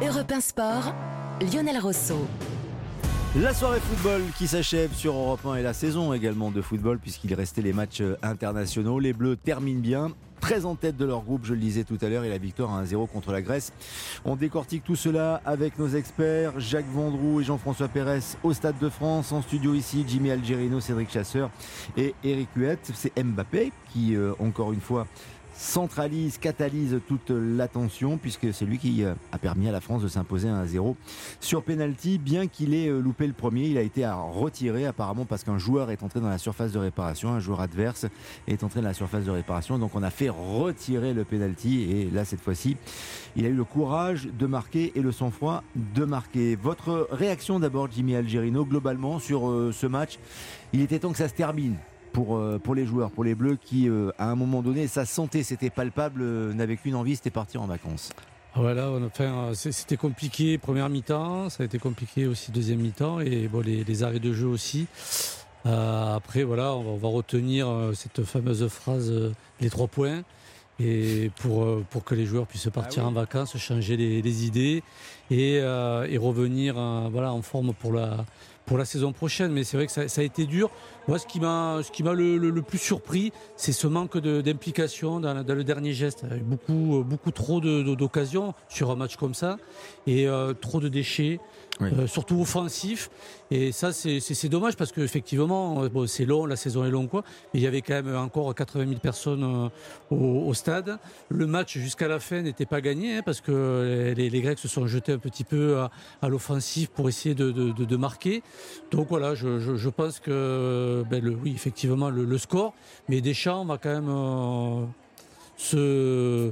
Europe 1 Sport, Lionel Rosso. La soirée football qui s'achève sur Europe 1 et la saison également de football puisqu'il restait les matchs internationaux. Les Bleus terminent bien très en tête de leur groupe, je le disais tout à l'heure, et la victoire à 1-0 contre la Grèce. On décortique tout cela avec nos experts, Jacques Vendroux et Jean-François Pérez au Stade de France, en studio ici, Jimmy Algerino, Cédric Chasseur et Eric Huette. C'est Mbappé qui, euh, encore une fois, centralise, catalyse toute l'attention puisque c'est lui qui euh, a permis à la France de s'imposer à 1-0 sur penalty. Bien qu'il ait euh, loupé le premier, il a été à retirer apparemment parce qu'un joueur est entré dans la surface de réparation, un joueur adverse est entré dans la surface de réparation. Donc on a fait retirer le penalty et là cette fois-ci, il a eu le courage de marquer et le sang-froid de marquer. Votre réaction d'abord, Jimmy Algerino, globalement sur euh, ce match? Il était temps que ça se termine pour, euh, pour les joueurs, pour les Bleus qui, euh, à un moment donné, sa santé, c'était palpable, euh, n'avait qu'une envie, c'était partir en vacances. Voilà, enfin, c'était compliqué première mi-temps, ça a été compliqué aussi deuxième mi-temps et bon, les, arrêts de jeu aussi. après, voilà, on va, retenir cette fameuse phrase les trois points et pour, pour que les joueurs puissent partir ah en vacances, changer les, idées et, et revenir voilà, en forme pour la, pour la saison prochaine. Mais c'est vrai que ça, a été dur. Moi, ce qui m'a, ce qui m'a le, plus surpris, c'est ce manque d'implication dans, le dernier geste. Beaucoup, beaucoup trop d'occasions sur un match comme ça et euh, trop de déchets. Euh, surtout offensif. Et ça, c'est dommage parce qu'effectivement, bon, c'est long, la saison est longue, quoi. Mais il y avait quand même encore 80 000 personnes euh, au, stade. Le match jusqu'à la fin n'était pas gagné hein, parce que les, Grecs se sont jetés un petit peu à, l'offensif pour essayer de, de, de, marquer. Donc voilà, je, pense que, ben, oui, effectivement, le, le, score. Mais Deschamps va quand même euh, se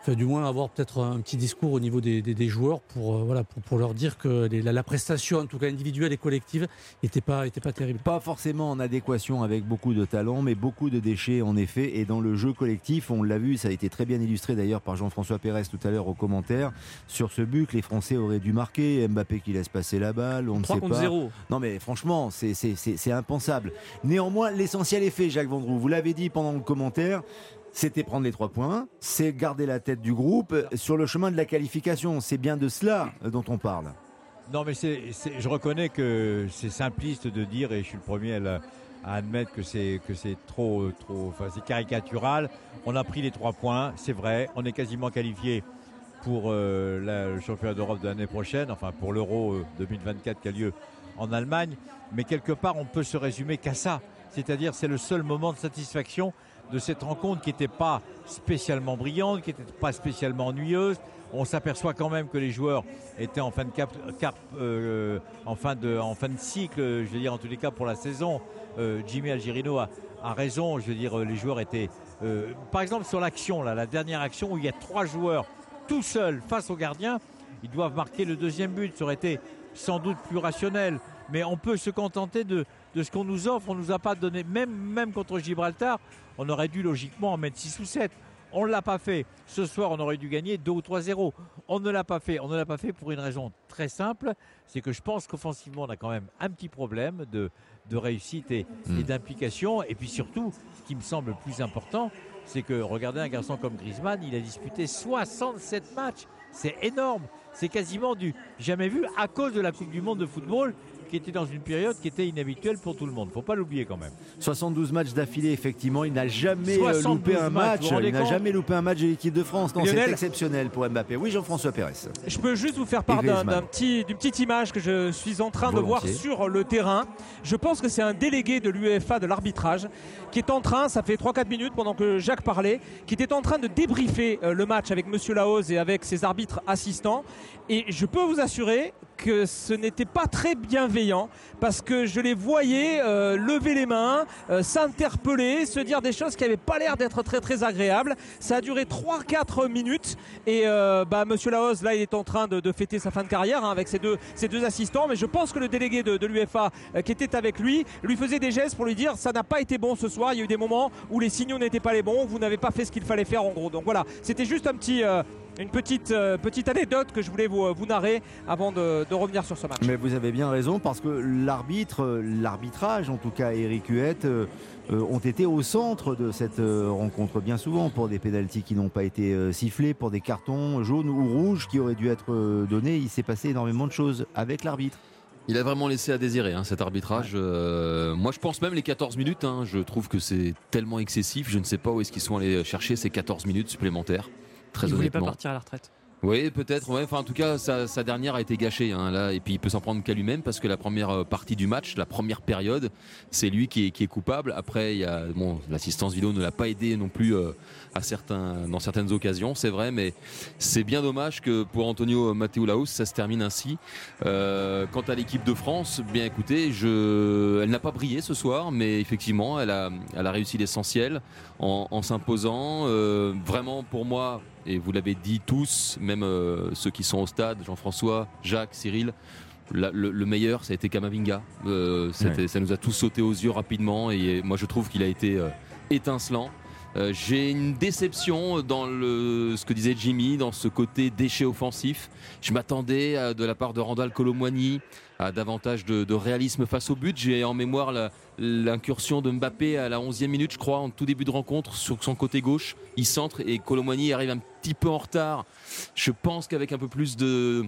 enfin, du moins avoir peut-être un petit discours au niveau des, joueurs pour, euh, voilà, pour, leur dire que la, prestation, en tout cas individuelle et collective, n'était pas, était pas terrible. Pas forcément en adéquation avec beaucoup de talent, mais beaucoup de déchets en effet. Et dans le jeu collectif, on l'a vu, ça a été très bien illustré d'ailleurs par Jean-François Pérez tout à l'heure au commentaire. Sur ce but, les Français auraient dû marquer. Mbappé qui laisse passer la balle, on ne sait pas. 0. Non mais franchement, c'est impensable. Néanmoins, l'essentiel est fait, Jacques Vendroux. Vous l'avez dit pendant le commentaire c'était prendre les trois points, c'est garder la tête du groupe sur le chemin de la qualification. C'est bien de cela dont on parle. Non, mais je reconnais que c'est simpliste de dire, et je suis le premier à, admettre que c'est que c'est trop, trop, enfin c'est caricatural. On a pris les trois points, c'est vrai. On est quasiment qualifié pour euh, le championnat d'Europe de l'année prochaine, enfin pour l'Euro 2024 euh, qui a lieu en Allemagne. Mais quelque part, on peut se résumer qu'à ça. C'est-à-dire, c'est le seul moment de satisfaction de cette rencontre qui n'était pas spécialement brillante, qui n'était pas spécialement ennuyeuse. On s'aperçoit quand même que les joueurs étaient en fin de cap, euh, en fin de cycle, je veux dire en tous les cas pour la saison. Euh, Jimmy Algerino a, raison, je veux dire les joueurs étaient euh, par exemple sur l'action la dernière action où il y a trois joueurs tout seuls face au gardien, ils doivent marquer le deuxième but, ça aurait été sans doute plus rationnel, mais on peut se contenter de de ce qu'on nous offre. On nous a pas donné, même, même contre Gibraltar, on aurait dû logiquement en mettre 6 ou 7. On ne l'a pas fait. Ce soir, on aurait dû gagner 2 ou 3-0. On ne l'a pas fait. On ne l'a pas fait pour une raison très simple. C'est que je pense qu'offensivement, on a quand même un petit problème de, de réussite et, hmm. d'implication. Et puis surtout, ce qui me semble le plus important, c'est que regardez un garçon comme Griezmann, il a disputé 67 matchs. C'est énorme. C'est quasiment du jamais vu à cause de la Coupe du Monde de football qui était dans une période qui était inhabituelle pour tout le monde. Faut pas l'oublier quand même. 72 matchs d'affilée, effectivement. Il n'a jamais euh, loupé un match. Il n'a jamais loupé un match de l'équipe de France. c'est exceptionnel pour Mbappé. Oui, Jean-François Pérez. Je peux juste vous faire part d'un petit, d'une petite image que je suis en train de voir sur le terrain. Je pense que c'est un délégué de l'UEFA de l'arbitrage qui est en train, ça fait 3-4 minutes pendant que Jacques parlait, qui était en train de débriefer euh, le match avec Monsieur Laos et avec ses arbitres assistants. Et je peux vous assurer que ce n'était pas très bienveillant parce que je les voyais euh, lever les mains, euh, s'interpeller, se dire des choses qui n'avaient pas l'air d'être très très agréables. Ça a duré 3-4 minutes et euh, bah, Monsieur Laos là il est en train de, fêter sa fin de carrière hein, avec ses deux, assistants mais je pense que le délégué de, de l'UFA qui était avec lui lui faisait des gestes pour lui dire ça n'a pas été bon ce soir, il y a eu des moments où les signaux n'étaient pas les bons, vous n'avez pas fait ce qu'il fallait faire en gros. Donc voilà, c'était juste un petit une petite, euh, petite anecdote que je voulais vous, vous narrer avant de, revenir sur ce match. Mais vous avez bien raison parce que l'arbitre, l'arbitrage en tout cas Eric Huette, ont été au centre de cette rencontre bien souvent pour des pénalties qui n'ont pas été sifflés, pour des cartons jaunes ou rouges qui auraient dû être donnés. Il s'est passé énormément de choses avec l'arbitre. Il a vraiment laissé à désirer hein, cet arbitrage. Euh, moi, je pense même les 14 minutes. Hein, je trouve que c'est tellement excessif. Je ne sais pas où est-ce qu'ils sont allés chercher ces 14 minutes supplémentaires. Très il voulait pas partir à la retraite. Oui, peut-être. Ouais. Enfin, en tout cas, sa, dernière a été gâchée. Hein, là, et puis il peut s'en prendre qu'à lui-même parce que la première euh, partie du match, la première période, c'est lui qui est, qui est, coupable. Après, il y a bon, l'assistance vidéo ne l'a pas aidé non plus euh, à certains, dans certaines occasions, c'est vrai, mais c'est bien dommage que pour Antonio Laos, ça se termine ainsi. Euh, quant à l'équipe de France, bien écoutez, je, elle n'a pas brillé ce soir, mais effectivement, elle a, elle a réussi l'essentiel en, en s'imposant. Euh, vraiment, pour moi, et vous l'avez dit tous, même euh, ceux qui sont au stade, Jean-François, Jacques, Cyril, le, meilleur, ça a été Kamavinga. Euh, Ça nous a tous sauté aux yeux rapidement et moi je trouve qu'il a été euh, étincelant. Euh, j'ai une déception dans le, ce que disait Jimmy, dans ce côté déchet offensif. Je m'attendais de la part de Randall Colomwani à davantage de, réalisme face au but. J'ai en mémoire l'incursion de Mbappé à la 11e minute, je crois, en tout début de rencontre, sur son côté gauche. Il centre et Colomwani arrive un petit peu en retard. Je pense qu'avec un peu plus de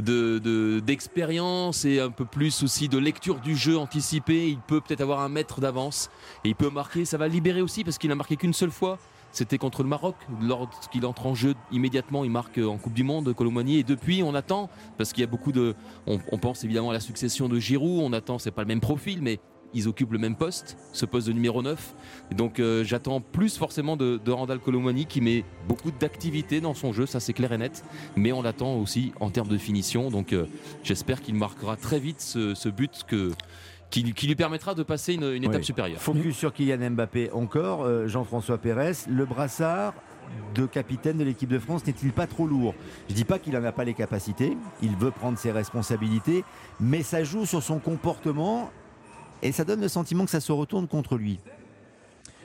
d'expérience de, et un peu plus aussi de lecture du jeu anticipé, il peut peut-être avoir un mètre d'avance et il peut marquer. Ça va libérer aussi parce qu'il a marqué qu'une seule fois. C'était contre le Maroc. Lorsqu'il entre en jeu immédiatement, il marque en Coupe du Monde, Colomani. Et depuis, on attend parce qu'il y a beaucoup de. On, on, pense évidemment à la succession de Giroud. On attend, c'est pas le même profil, mais ils occupent le même poste, ce poste de numéro 9. Et donc euh, j'attends plus forcément de, Randall Colomani qui met beaucoup d'activité dans son jeu, ça c'est clair et net. Mais on l'attend aussi en termes de finition. Donc euh, j'espère qu'il marquera très vite ce, but que, qui, lui permettra de passer une, étape supérieure. Focus sur Kylian Mbappé encore, euh, Jean-François Pérez. Le brassard de capitaine de l'équipe de France n'est-il pas trop lourd? Je ne dis pas qu'il n'en a pas les capacités, il veut prendre ses responsabilités, mais ça joue sur son comportement et ça donne le sentiment que ça se retourne contre lui.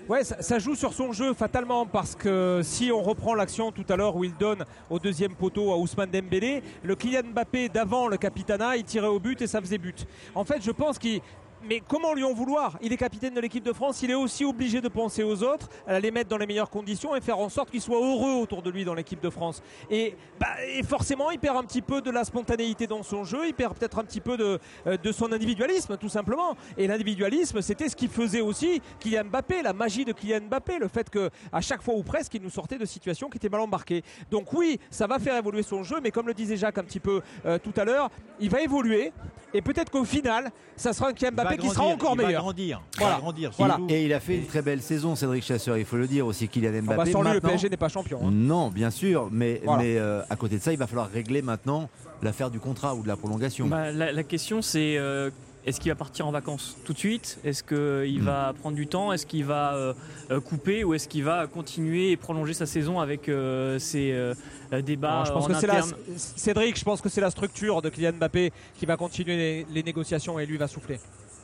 Ouais, ça, joue sur son jeu fatalement parce que si on reprend l'action tout à l'heure où il donne au deuxième poteau à Ousmane Dembélé, le Kylian Mbappé d'avant le capitana, il tirait au but et ça faisait but. En fait, je pense qu'il mais comment lui en vouloir? Il est capitaine de l'équipe de France, il est aussi obligé de penser aux autres, à les mettre dans les meilleures conditions et faire en sorte qu'ils soient heureux autour de lui dans l'équipe de France. Et, bah, forcément, il perd un petit peu de la spontanéité dans son jeu, il perd peut-être un petit peu de, euh, de son individualisme, tout simplement. Et l'individualisme, c'était ce qui faisait aussi Kylian Mbappé, la magie de Kylian Mbappé, le fait que à chaque fois ou presque, il nous sortait de situations qui étaient mal embarquées. Donc oui, ça va faire évoluer son jeu, mais comme le disait Jacques un petit peu euh, tout à l'heure, il va évoluer. Et peut-être qu'au final, ça sera un Kylian Mbappé qui sera encore meilleur. grandir, voilà. grandir voilà. Et il a fait une très belle saison, Cédric Chasseur, il faut le dire aussi, Kylian Mbappé. Ah bah sans lui, le PSG n'est pas champion. Hein. Non, bien sûr, mais, mais euh, à côté de ça, il va falloir régler maintenant l'affaire du contrat ou de la prolongation. Bah, la, question, c'est euh, est-ce qu'il va partir en vacances tout de suite? Est-ce qu'il hmm. va prendre du temps? Est-ce qu'il va euh, euh, couper? Ou est-ce qu'il va continuer et prolonger sa saison avec euh, ses débats je pense que c'est Cédric, je pense que c'est la structure de Kylian Mbappé qui va continuer les négociations et lui va souffler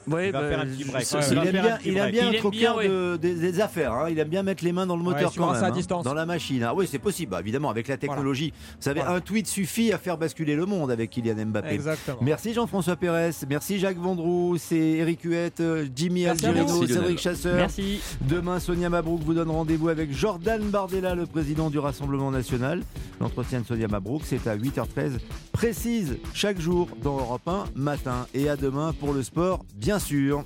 il va faire un petit break. il, aime bien, il aime bien être au cœur des, affaires. Hein. Il aime bien mettre les mains dans le moteur quand même, hein. dans la machine. Ah oui, c'est possible. Bah, évidemment, avec la technologie. Vous savez, un tweet suffit à faire basculer le monde avec Kylian Mbappé. Exactement. Merci Jean-François Pérez. Merci Jacques Vendroux. C'est Eric Huette, Jimmy Algerino, Cédric Chasseur. Merci. Demain, Sonia Mabrouk vous donne rendez-vous avec Jordan Bardella, le président du Rassemblement national. L'entretien de Sonia Mabrouk, c'est à 8h13 précise chaque jour dans Europe 1 matin. Et à demain pour le sport, bien sûr.